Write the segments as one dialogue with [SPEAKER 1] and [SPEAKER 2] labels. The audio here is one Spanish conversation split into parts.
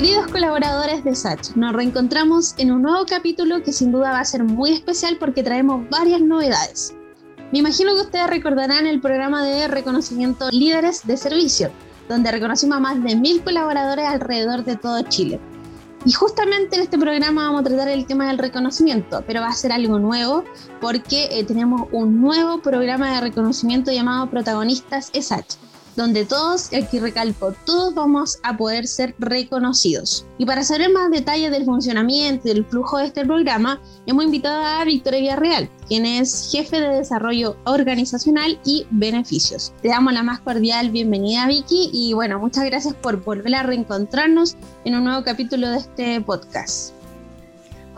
[SPEAKER 1] Queridos colaboradores de SACH, nos reencontramos en un nuevo capítulo que sin duda va a ser muy especial porque traemos varias novedades. Me imagino que ustedes recordarán el programa de reconocimiento Líderes de Servicio, donde reconocimos a más de mil colaboradores alrededor de todo Chile. Y justamente en este programa vamos a tratar el tema del reconocimiento, pero va a ser algo nuevo porque eh, tenemos un nuevo programa de reconocimiento llamado Protagonistas SH donde todos, aquí recalco, todos vamos a poder ser reconocidos. Y para saber más detalles del funcionamiento y del flujo de este programa, hemos invitado a Victoria Villarreal, quien es jefe de desarrollo organizacional y beneficios. Te damos la más cordial bienvenida, Vicky, y bueno, muchas gracias por volver a reencontrarnos en un nuevo capítulo de este podcast.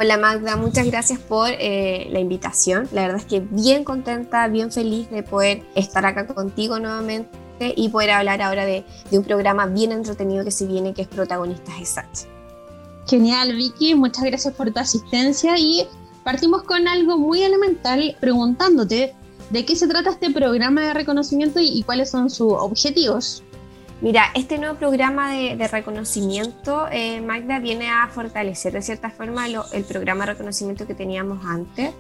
[SPEAKER 2] Hola Magda, muchas gracias por eh, la invitación. La verdad es que bien contenta, bien feliz de poder estar acá contigo nuevamente y poder hablar ahora de, un programa bien entretenido que se viene, que es Protagonistas Exactos.
[SPEAKER 1] Genial, Vicky, muchas gracias por tu asistencia y partimos con algo muy elemental preguntándote de qué se trata este programa de reconocimiento y, cuáles son sus objetivos.
[SPEAKER 2] Mira, este nuevo programa de, reconocimiento, eh, Magda, viene a fortalecer de cierta forma el programa de reconocimiento que teníamos antes.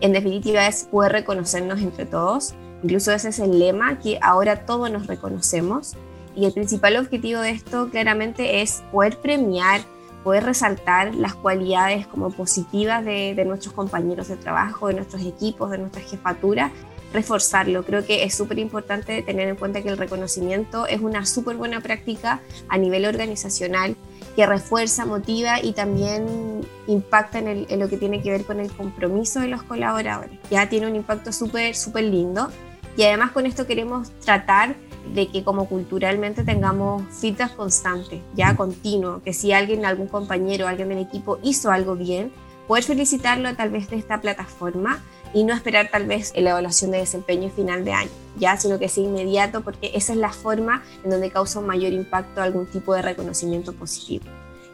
[SPEAKER 2] En definitiva, es poder reconocernos entre todos Incluso ese es el lema, que ahora todos nos reconocemos. Y el principal objetivo de esto claramente es poder premiar, poder resaltar las cualidades como positivas de, nuestros compañeros de trabajo, de nuestros equipos, de nuestra jefatura, reforzarlo. Creo que es súper importante tener en cuenta que el reconocimiento es una súper buena práctica a nivel organizacional que refuerza, motiva y también impacta en, en, lo que tiene que ver con el compromiso de los colaboradores. Ya tiene un impacto súper, súper lindo. Y además con esto queremos tratar de que como culturalmente tengamos feedback constante, ya continuo, que si alguien, algún compañero, alguien del equipo hizo algo bien, poder felicitarlo tal vez de esta plataforma y no esperar tal vez la evaluación de desempeño final de año, ya, sino que sea inmediato porque esa es la forma en donde causa un mayor impacto algún tipo de reconocimiento positivo.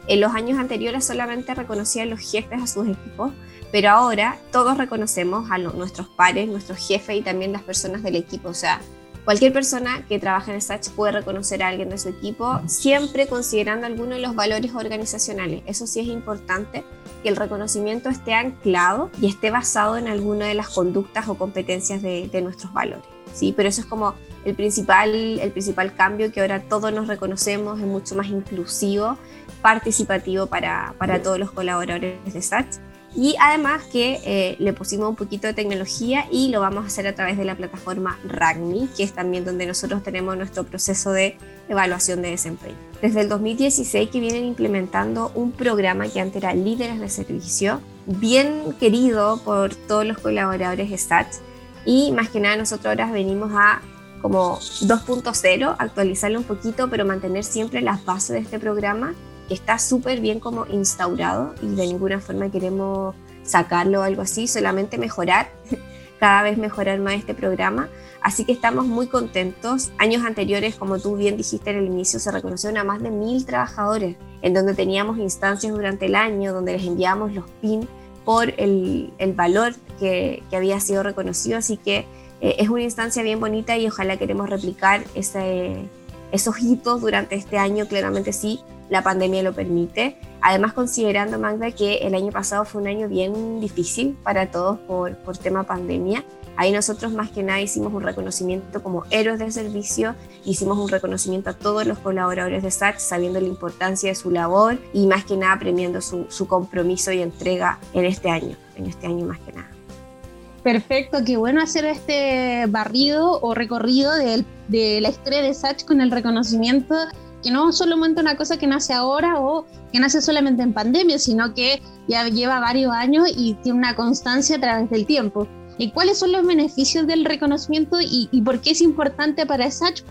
[SPEAKER 2] En los años anteriores solamente reconocían los jefes a sus equipos, pero ahora todos reconocemos a nuestros pares, nuestros jefes y también las personas del equipo. O sea, cualquier persona que trabaja en SACH puede reconocer a alguien de su equipo, siempre considerando alguno de los valores organizacionales. Eso sí es importante, que el reconocimiento esté anclado y esté basado en alguna de las conductas o competencias de, nuestros valores. ¿sí? Pero eso es como el principal, el principal cambio, que ahora todos nos reconocemos, es mucho más inclusivo, participativo para, para todos los colaboradores de SACH y además que eh, le pusimos un poquito de tecnología y lo vamos a hacer a través de la plataforma RAGMI, que es también donde nosotros tenemos nuestro proceso de evaluación de desempeño. Desde el 2016 que vienen implementando un programa que antes era Líderes de Servicio, bien querido por todos los colaboradores de SATS. Y más que nada nosotros ahora venimos a como 2.0, actualizarlo un poquito, pero mantener siempre las bases de este programa que está súper bien como instaurado y de ninguna forma queremos sacarlo o algo así, solamente mejorar, cada vez mejorar más este programa. Así que estamos muy contentos. Años anteriores, como tú bien dijiste en el inicio, se reconocieron a más de mil trabajadores, en donde teníamos instancias durante el año, donde les enviábamos los PIN por el, valor que, que, había sido reconocido. Así que eh, es una instancia bien bonita y ojalá queremos replicar ese, esos hitos durante este año, claramente sí, la pandemia lo permite. Además, considerando, Magda, que el año pasado fue un año bien difícil para todos por, por tema pandemia, ahí nosotros más que nada hicimos un reconocimiento como héroes del servicio, hicimos un reconocimiento a todos los colaboradores de SAT, sabiendo la importancia de su labor y más que nada premiando su, su compromiso y entrega en este año, en este año más que nada.
[SPEAKER 1] Perfecto, qué bueno hacer este barrido o recorrido de, de la historia de SACH con el reconocimiento que no solamente una cosa que nace ahora o que nace solamente en pandemia, sino que ya lleva varios años y tiene una constancia a través del tiempo. ¿Y cuáles son los beneficios del reconocimiento y, por qué es importante para SACH?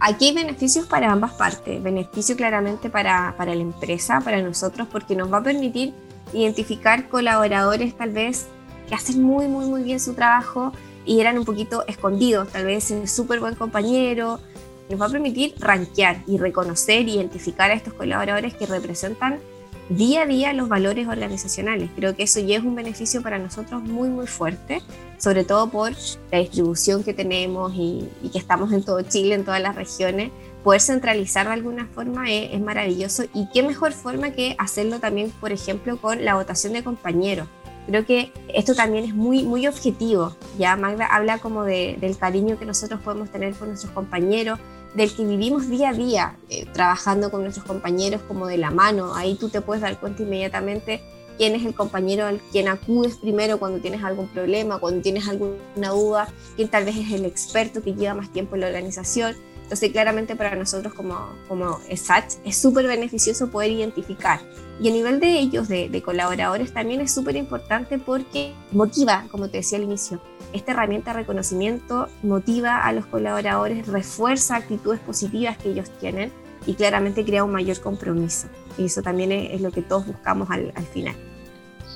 [SPEAKER 2] Aquí hay beneficios para ambas partes. Beneficio claramente para, para la empresa, para nosotros, porque nos va a permitir identificar colaboradores tal vez que hacen muy, muy, muy bien su trabajo y eran un poquito escondidos, tal vez súper buen compañero, nos va a permitir rankear y reconocer, identificar a estos colaboradores que representan día a día los valores organizacionales. Creo que eso ya es un beneficio para nosotros muy, muy fuerte, sobre todo por la distribución que tenemos y, que estamos en todo Chile, en todas las regiones, poder centralizar de alguna forma es, maravilloso y qué mejor forma que hacerlo también, por ejemplo, con la votación de compañeros. Creo que esto también es muy, muy objetivo. Ya Magda habla como del cariño que nosotros podemos tener con nuestros compañeros, del que vivimos día a día, eh, trabajando con nuestros compañeros como de la mano. Ahí tú te puedes dar cuenta inmediatamente quién es el compañero al quien acudes primero cuando tienes algún problema, cuando tienes alguna duda, quién tal vez es el experto que lleva más tiempo en la organización. Entonces, claramente para nosotros como, como SAT es súper beneficioso poder identificar. Y a nivel de ellos, de, de colaboradores, también es súper importante porque motiva, como te decía al inicio, esta herramienta de reconocimiento motiva a los colaboradores, refuerza actitudes positivas que ellos tienen y claramente crea un mayor compromiso. Y eso también es, lo que todos buscamos al, al, final.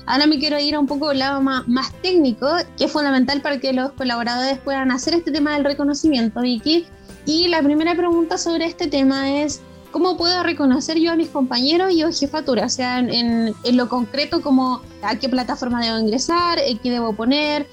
[SPEAKER 1] Ahora me quiero ir a un poco al lado más, más, técnico, que es fundamental para que los colaboradores puedan hacer este tema del reconocimiento, Vicky. Y la primera pregunta sobre este tema es, ¿cómo puedo reconocer yo a mis compañeros y a jefatura? O sea, en, en, lo concreto, como a qué plataforma debo ingresar, qué debo poner.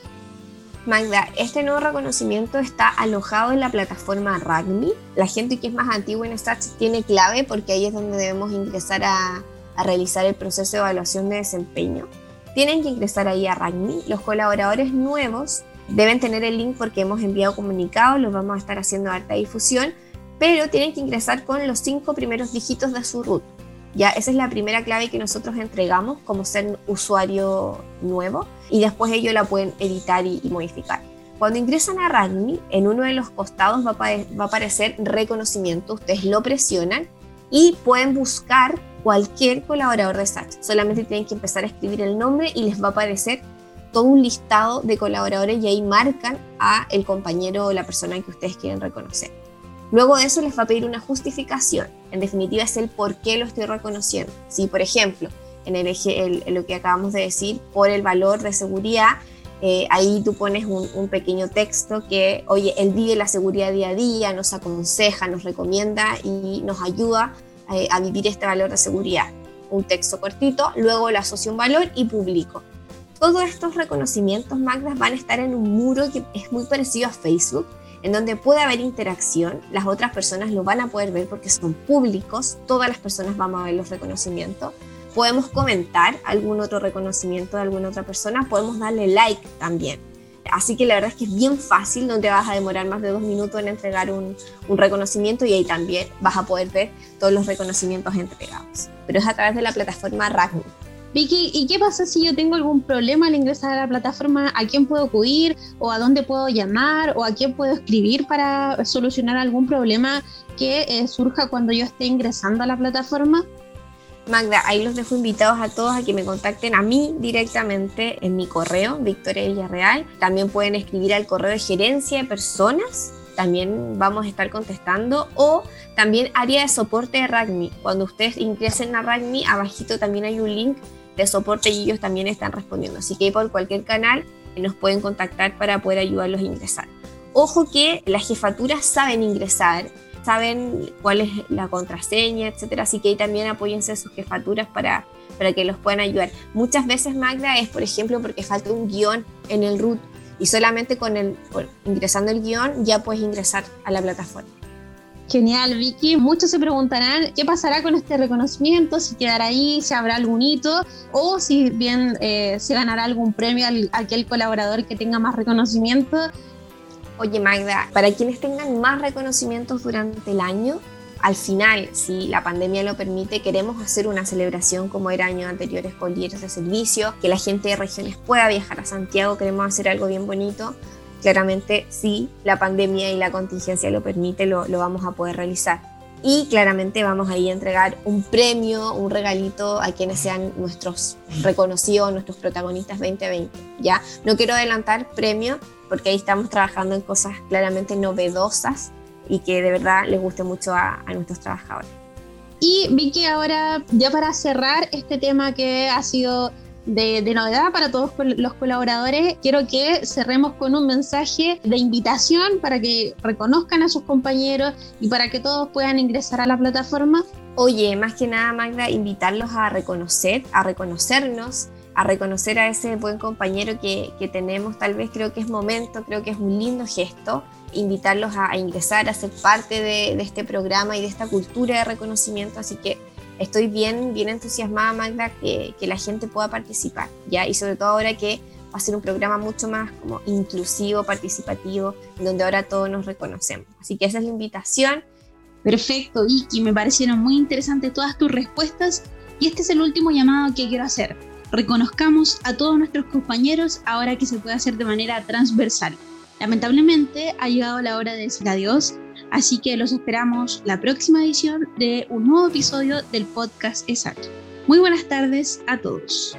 [SPEAKER 2] Magda, este nuevo reconocimiento está alojado en la plataforma RAGMI. La gente que es más antigua en Stats tiene clave porque ahí es donde debemos ingresar a, a realizar el proceso de evaluación de desempeño. Tienen que ingresar ahí a RAGMI. Los colaboradores nuevos Deben tener el link porque hemos enviado comunicados, los vamos a estar haciendo alta difusión, pero tienen que ingresar con los cinco primeros dígitos de su root. Ya, esa es la primera clave que nosotros entregamos como ser usuario nuevo y después ellos la pueden editar y, modificar. Cuando ingresan a RAGMI, en uno de los costados va a, va a aparecer reconocimiento, ustedes lo presionan y pueden buscar cualquier colaborador de SAT. Solamente tienen que empezar a escribir el nombre y les va a aparecer todo un listado de colaboradores y ahí marcan a el compañero o la persona que ustedes quieren reconocer. Luego de eso les va a pedir una justificación. En definitiva es el por qué lo estoy reconociendo. Si, por ejemplo, en el eje, lo que acabamos de decir, por el valor de seguridad, eh, ahí tú pones un, pequeño texto que, oye, él vive la seguridad día a día, nos aconseja, nos recomienda y nos ayuda eh, a vivir este valor de seguridad. Un texto cortito, luego le asocio un valor y publico. Todos estos reconocimientos, Magdas, van a estar en un muro que es muy parecido a Facebook, en donde puede haber interacción, las otras personas lo van a poder ver porque son públicos, todas las personas vamos a ver los reconocimientos. Podemos comentar algún otro reconocimiento de alguna otra persona, podemos darle like también. Así que la verdad es que es bien fácil, no te vas a demorar más de dos minutos en entregar un, reconocimiento y ahí también vas a poder ver todos los reconocimientos entregados. Pero es a través de la plataforma Ragni.
[SPEAKER 1] Vicky, ¿y qué pasa si yo tengo algún problema al ingresar a la plataforma? ¿A quién puedo acudir? ¿O a dónde puedo llamar? ¿O a quién puedo escribir para solucionar algún problema que eh, surja cuando yo esté ingresando a la plataforma?
[SPEAKER 2] Magda, ahí los dejo invitados a todos a que me contacten a mí directamente en mi correo, Victoria Villarreal. También pueden escribir al correo de gerencia de personas, también vamos a estar contestando. O también área de soporte de RAGMI. Cuando ustedes ingresen a RAGMI, abajito también hay un link de soporte y ellos también están respondiendo. Así que por cualquier canal nos pueden contactar para poder ayudarlos a ingresar. Ojo que las jefaturas saben ingresar, saben cuál es la contraseña, etcétera, así que ahí también apóyense sus jefaturas para, para que los puedan ayudar. Muchas veces, Magda, es por ejemplo porque falta un guion en el root y solamente con el ingresando el guion ya puedes ingresar a la plataforma.
[SPEAKER 1] Genial, Vicky. Muchos se preguntarán qué pasará con este reconocimiento, si quedará ahí, si habrá algún hito o si bien eh, se ganará algún premio al, a aquel colaborador que tenga más reconocimiento.
[SPEAKER 2] Oye, Magda, para quienes tengan más reconocimientos durante el año, al final, si la pandemia lo permite, queremos hacer una celebración como era años anteriores con líderes de servicio, que la gente de regiones pueda viajar a Santiago, queremos hacer algo bien bonito claramente si la pandemia y la contingencia lo permite, lo, vamos a poder realizar. Y claramente vamos ahí a entregar un premio, un regalito a quienes sean nuestros reconocidos, nuestros protagonistas 2020. Ya no quiero adelantar premio porque ahí estamos trabajando en cosas claramente novedosas y que de verdad les guste mucho a, a nuestros trabajadores.
[SPEAKER 1] Y Vicky, ahora ya para cerrar este tema que ha sido de, novedad para todos los colaboradores, quiero que cerremos con un mensaje de invitación para que reconozcan a sus compañeros y para que todos puedan ingresar a la plataforma.
[SPEAKER 2] Oye, más que nada, Magda, invitarlos a reconocer, a reconocernos, a reconocer a ese buen compañero que, que tenemos. Tal vez creo que es momento, creo que es un lindo gesto invitarlos a, ingresar, a ser parte de, este programa y de esta cultura de reconocimiento. Así que estoy bien, bien entusiasmada, Magda, que, la gente pueda participar, ¿ya? Y sobre todo ahora que va a ser un programa mucho más como inclusivo, participativo, donde ahora todos nos reconocemos. Así que esa es la invitación.
[SPEAKER 1] Perfecto, Iki, me parecieron muy interesantes todas tus respuestas y este es el último llamado que quiero hacer. Reconozcamos a todos nuestros compañeros ahora que se puede hacer de manera transversal. Lamentablemente ha llegado la hora de decir adiós, así que los esperamos la próxima edición de un nuevo episodio del podcast Exacto. Muy buenas tardes a todos.